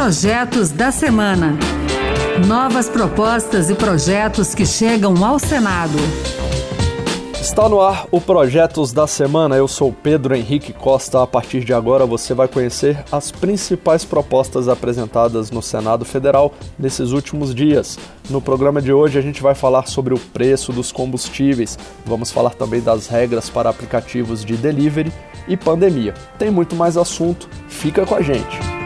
Projetos da Semana. Novas propostas e projetos que chegam ao Senado. Está no ar o Projetos da Semana. Eu sou Pedro Henrique Costa. A partir de agora você vai conhecer as principais propostas apresentadas no Senado Federal nesses últimos dias. No programa de hoje a gente vai falar sobre o preço dos combustíveis, vamos falar também das regras para aplicativos de delivery e pandemia. Tem muito mais assunto, fica com a gente.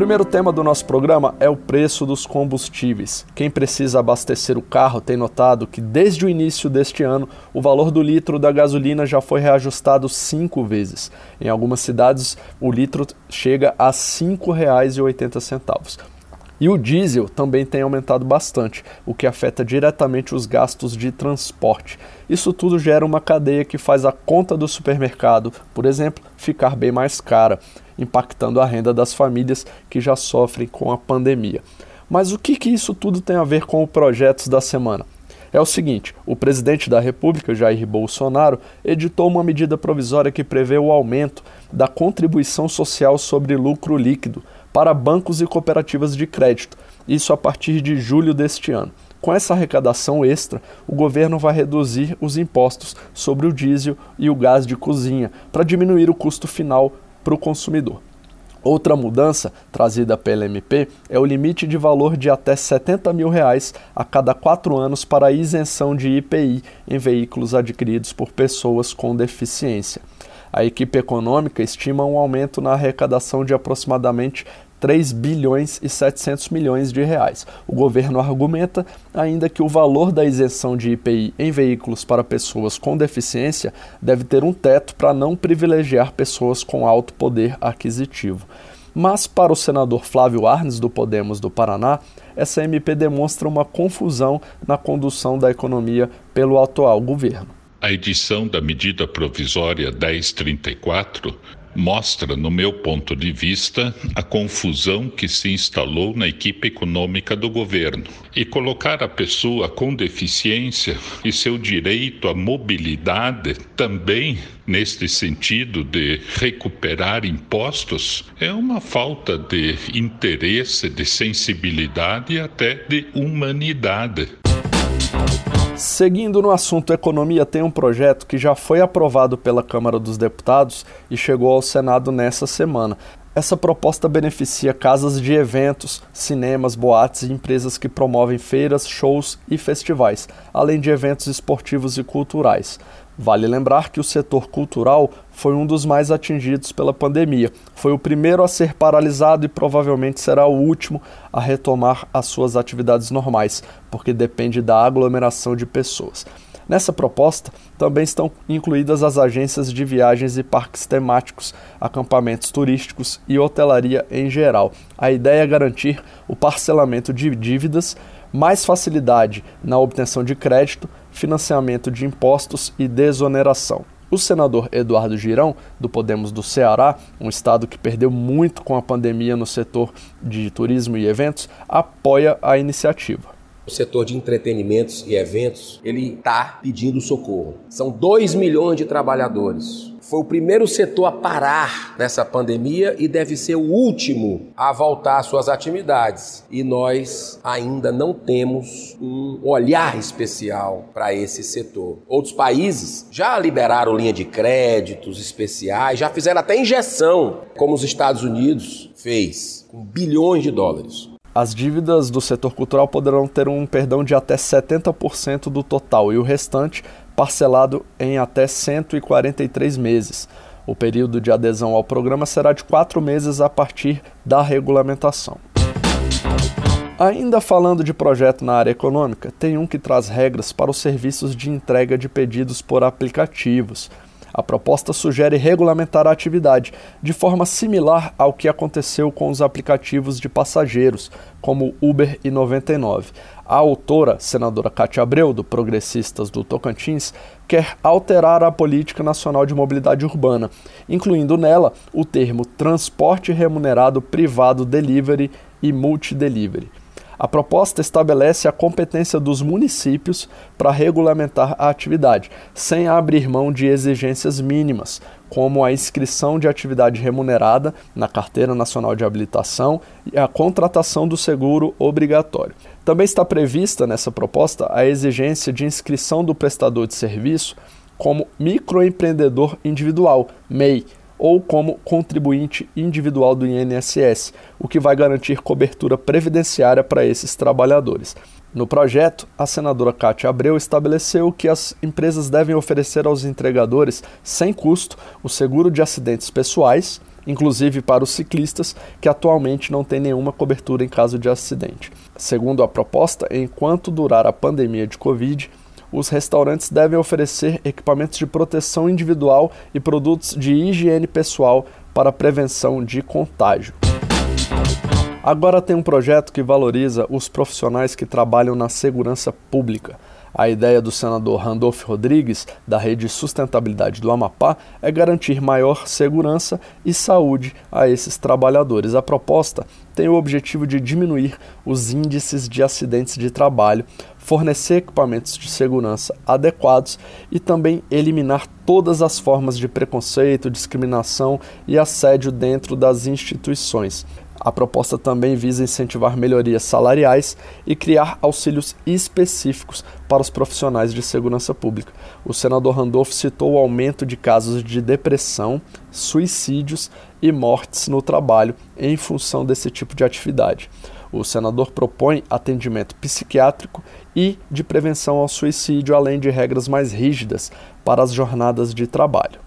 Primeiro tema do nosso programa é o preço dos combustíveis. Quem precisa abastecer o carro tem notado que desde o início deste ano o valor do litro da gasolina já foi reajustado cinco vezes. Em algumas cidades o litro chega a R$ 5,80. E o diesel também tem aumentado bastante, o que afeta diretamente os gastos de transporte. Isso tudo gera uma cadeia que faz a conta do supermercado, por exemplo, ficar bem mais cara impactando a renda das famílias que já sofrem com a pandemia. Mas o que, que isso tudo tem a ver com o Projetos da Semana? É o seguinte: o presidente da República, Jair Bolsonaro, editou uma medida provisória que prevê o aumento da contribuição social sobre lucro líquido para bancos e cooperativas de crédito, isso a partir de julho deste ano. Com essa arrecadação extra, o governo vai reduzir os impostos sobre o diesel e o gás de cozinha para diminuir o custo final para o consumidor. Outra mudança trazida pela MP é o limite de valor de até 70 mil reais a cada quatro anos para a isenção de IPI em veículos adquiridos por pessoas com deficiência. A equipe econômica estima um aumento na arrecadação de aproximadamente 3 bilhões e 700 milhões de reais. O governo argumenta ainda que o valor da isenção de IPI em veículos para pessoas com deficiência deve ter um teto para não privilegiar pessoas com alto poder aquisitivo. Mas para o senador Flávio Arnes do Podemos do Paraná, essa MP demonstra uma confusão na condução da economia pelo atual governo. A edição da medida provisória 1034 mostra, no meu ponto de vista, a confusão que se instalou na equipe econômica do governo. E colocar a pessoa com deficiência e seu direito à mobilidade também neste sentido de recuperar impostos é uma falta de interesse, de sensibilidade e até de humanidade. Seguindo no assunto economia, tem um projeto que já foi aprovado pela Câmara dos Deputados e chegou ao Senado nessa semana. Essa proposta beneficia casas de eventos, cinemas, boates e empresas que promovem feiras, shows e festivais, além de eventos esportivos e culturais. Vale lembrar que o setor cultural foi um dos mais atingidos pela pandemia. Foi o primeiro a ser paralisado e provavelmente será o último a retomar as suas atividades normais, porque depende da aglomeração de pessoas. Nessa proposta também estão incluídas as agências de viagens e parques temáticos, acampamentos turísticos e hotelaria em geral. A ideia é garantir o parcelamento de dívidas, mais facilidade na obtenção de crédito financiamento de impostos e desoneração. O senador Eduardo Girão, do Podemos do Ceará, um estado que perdeu muito com a pandemia no setor de turismo e eventos, apoia a iniciativa. O setor de entretenimentos e eventos, ele está pedindo socorro. São 2 milhões de trabalhadores foi o primeiro setor a parar nessa pandemia e deve ser o último a voltar às suas atividades. E nós ainda não temos um olhar especial para esse setor. Outros países já liberaram linha de créditos especiais, já fizeram até injeção, como os Estados Unidos fez, com bilhões de dólares. As dívidas do setor cultural poderão ter um perdão de até 70% do total e o restante parcelado em até 143 meses. O período de adesão ao programa será de quatro meses a partir da regulamentação. Ainda falando de projeto na área econômica, tem um que traz regras para os serviços de entrega de pedidos por aplicativos. A proposta sugere regulamentar a atividade de forma similar ao que aconteceu com os aplicativos de passageiros, como Uber e 99. A autora, senadora Cátia Abreu, do Progressistas do Tocantins, quer alterar a política nacional de mobilidade urbana, incluindo nela o termo transporte remunerado privado delivery e multidelivery. A proposta estabelece a competência dos municípios para regulamentar a atividade, sem abrir mão de exigências mínimas, como a inscrição de atividade remunerada na Carteira Nacional de Habilitação e a contratação do seguro obrigatório. Também está prevista nessa proposta a exigência de inscrição do prestador de serviço como microempreendedor individual, MEI, ou como contribuinte individual do INSS, o que vai garantir cobertura previdenciária para esses trabalhadores. No projeto, a senadora Cátia Abreu estabeleceu que as empresas devem oferecer aos entregadores, sem custo, o seguro de acidentes pessoais, inclusive para os ciclistas, que atualmente não têm nenhuma cobertura em caso de acidente. Segundo a proposta, enquanto durar a pandemia de Covid, os restaurantes devem oferecer equipamentos de proteção individual e produtos de higiene pessoal para prevenção de contágio. Agora tem um projeto que valoriza os profissionais que trabalham na segurança pública. A ideia do senador Randolph Rodrigues, da Rede Sustentabilidade do Amapá, é garantir maior segurança e saúde a esses trabalhadores. A proposta tem o objetivo de diminuir os índices de acidentes de trabalho, fornecer equipamentos de segurança adequados e também eliminar todas as formas de preconceito, discriminação e assédio dentro das instituições. A proposta também visa incentivar melhorias salariais e criar auxílios específicos para os profissionais de segurança pública. O senador Randolph citou o aumento de casos de depressão, suicídios e mortes no trabalho em função desse tipo de atividade. O senador propõe atendimento psiquiátrico e de prevenção ao suicídio, além de regras mais rígidas para as jornadas de trabalho.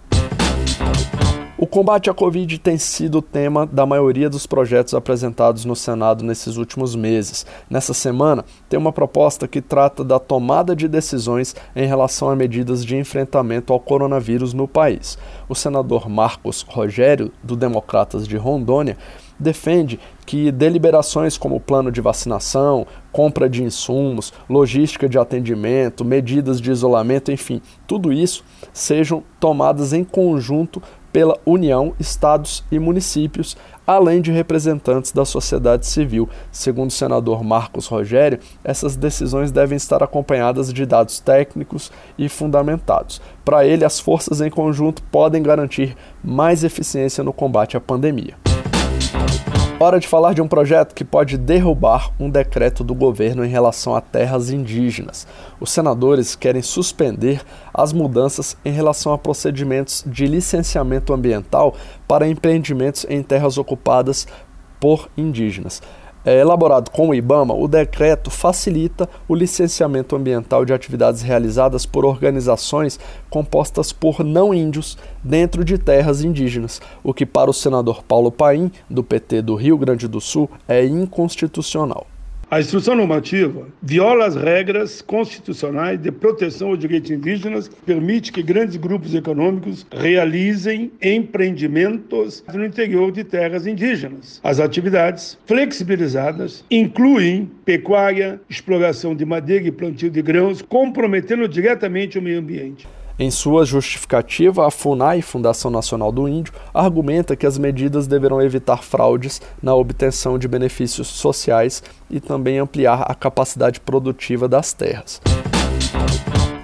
O combate à Covid tem sido o tema da maioria dos projetos apresentados no Senado nesses últimos meses. Nessa semana, tem uma proposta que trata da tomada de decisões em relação a medidas de enfrentamento ao coronavírus no país. O senador Marcos Rogério, do Democratas de Rondônia, defende que deliberações como plano de vacinação, compra de insumos, logística de atendimento, medidas de isolamento, enfim, tudo isso sejam tomadas em conjunto pela União, estados e municípios, além de representantes da sociedade civil. Segundo o senador Marcos Rogério, essas decisões devem estar acompanhadas de dados técnicos e fundamentados. Para ele, as forças em conjunto podem garantir mais eficiência no combate à pandemia. Hora de falar de um projeto que pode derrubar um decreto do governo em relação a terras indígenas. Os senadores querem suspender as mudanças em relação a procedimentos de licenciamento ambiental para empreendimentos em terras ocupadas por indígenas é, elaborado com o IBAMA, o decreto facilita o licenciamento ambiental de atividades realizadas por organizações compostas por não índios dentro de terras indígenas, o que para o senador Paulo Paim, do PT do Rio Grande do Sul, é inconstitucional. A instrução normativa viola as regras constitucionais de proteção aos direitos indígenas, permite que grandes grupos econômicos realizem empreendimentos no interior de terras indígenas. As atividades flexibilizadas incluem pecuária, exploração de madeira e plantio de grãos, comprometendo diretamente o meio ambiente. Em sua justificativa, a FUNAI, Fundação Nacional do Índio, argumenta que as medidas deverão evitar fraudes na obtenção de benefícios sociais e também ampliar a capacidade produtiva das terras.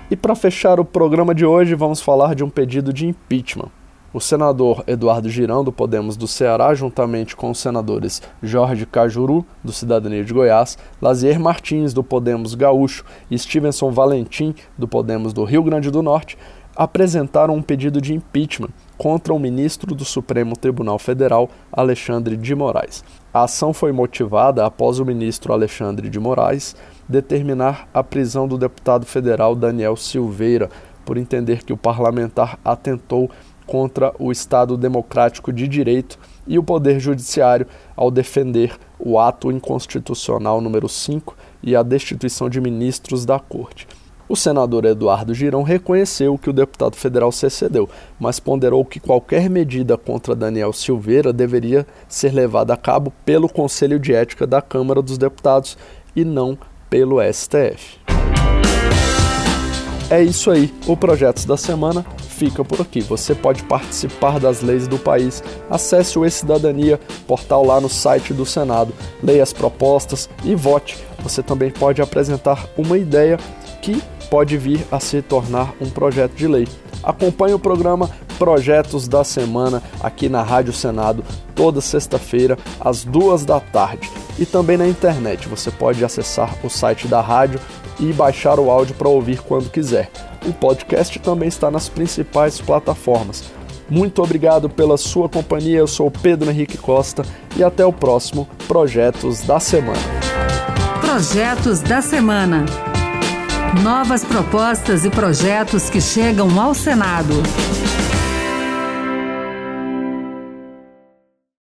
E para fechar o programa de hoje, vamos falar de um pedido de impeachment. O senador Eduardo Girão, do Podemos do Ceará, juntamente com os senadores Jorge Cajuru, do Cidadania de Goiás, Lazier Martins, do Podemos Gaúcho e Stevenson Valentim, do Podemos do Rio Grande do Norte, apresentaram um pedido de impeachment contra o ministro do Supremo Tribunal Federal, Alexandre de Moraes. A ação foi motivada após o ministro Alexandre de Moraes determinar a prisão do deputado federal Daniel Silveira por entender que o parlamentar atentou contra o Estado democrático de direito e o Poder Judiciário ao defender o ato inconstitucional número 5 e a destituição de ministros da Corte. O senador Eduardo Girão reconheceu que o deputado federal se excedeu, mas ponderou que qualquer medida contra Daniel Silveira deveria ser levada a cabo pelo Conselho de Ética da Câmara dos Deputados e não pelo STF. É isso aí, o Projetos da Semana fica por aqui. Você pode participar das leis do país. Acesse o E-Cidadania, portal lá no site do Senado. Leia as propostas e vote. Você também pode apresentar uma ideia que pode vir a se tornar um projeto de lei. Acompanhe o programa Projetos da Semana aqui na Rádio Senado, toda sexta-feira, às duas da tarde. E também na internet. Você pode acessar o site da rádio e baixar o áudio para ouvir quando quiser. O podcast também está nas principais plataformas. Muito obrigado pela sua companhia. Eu sou Pedro Henrique Costa e até o próximo Projetos da Semana. Projetos da Semana. Novas propostas e projetos que chegam ao Senado.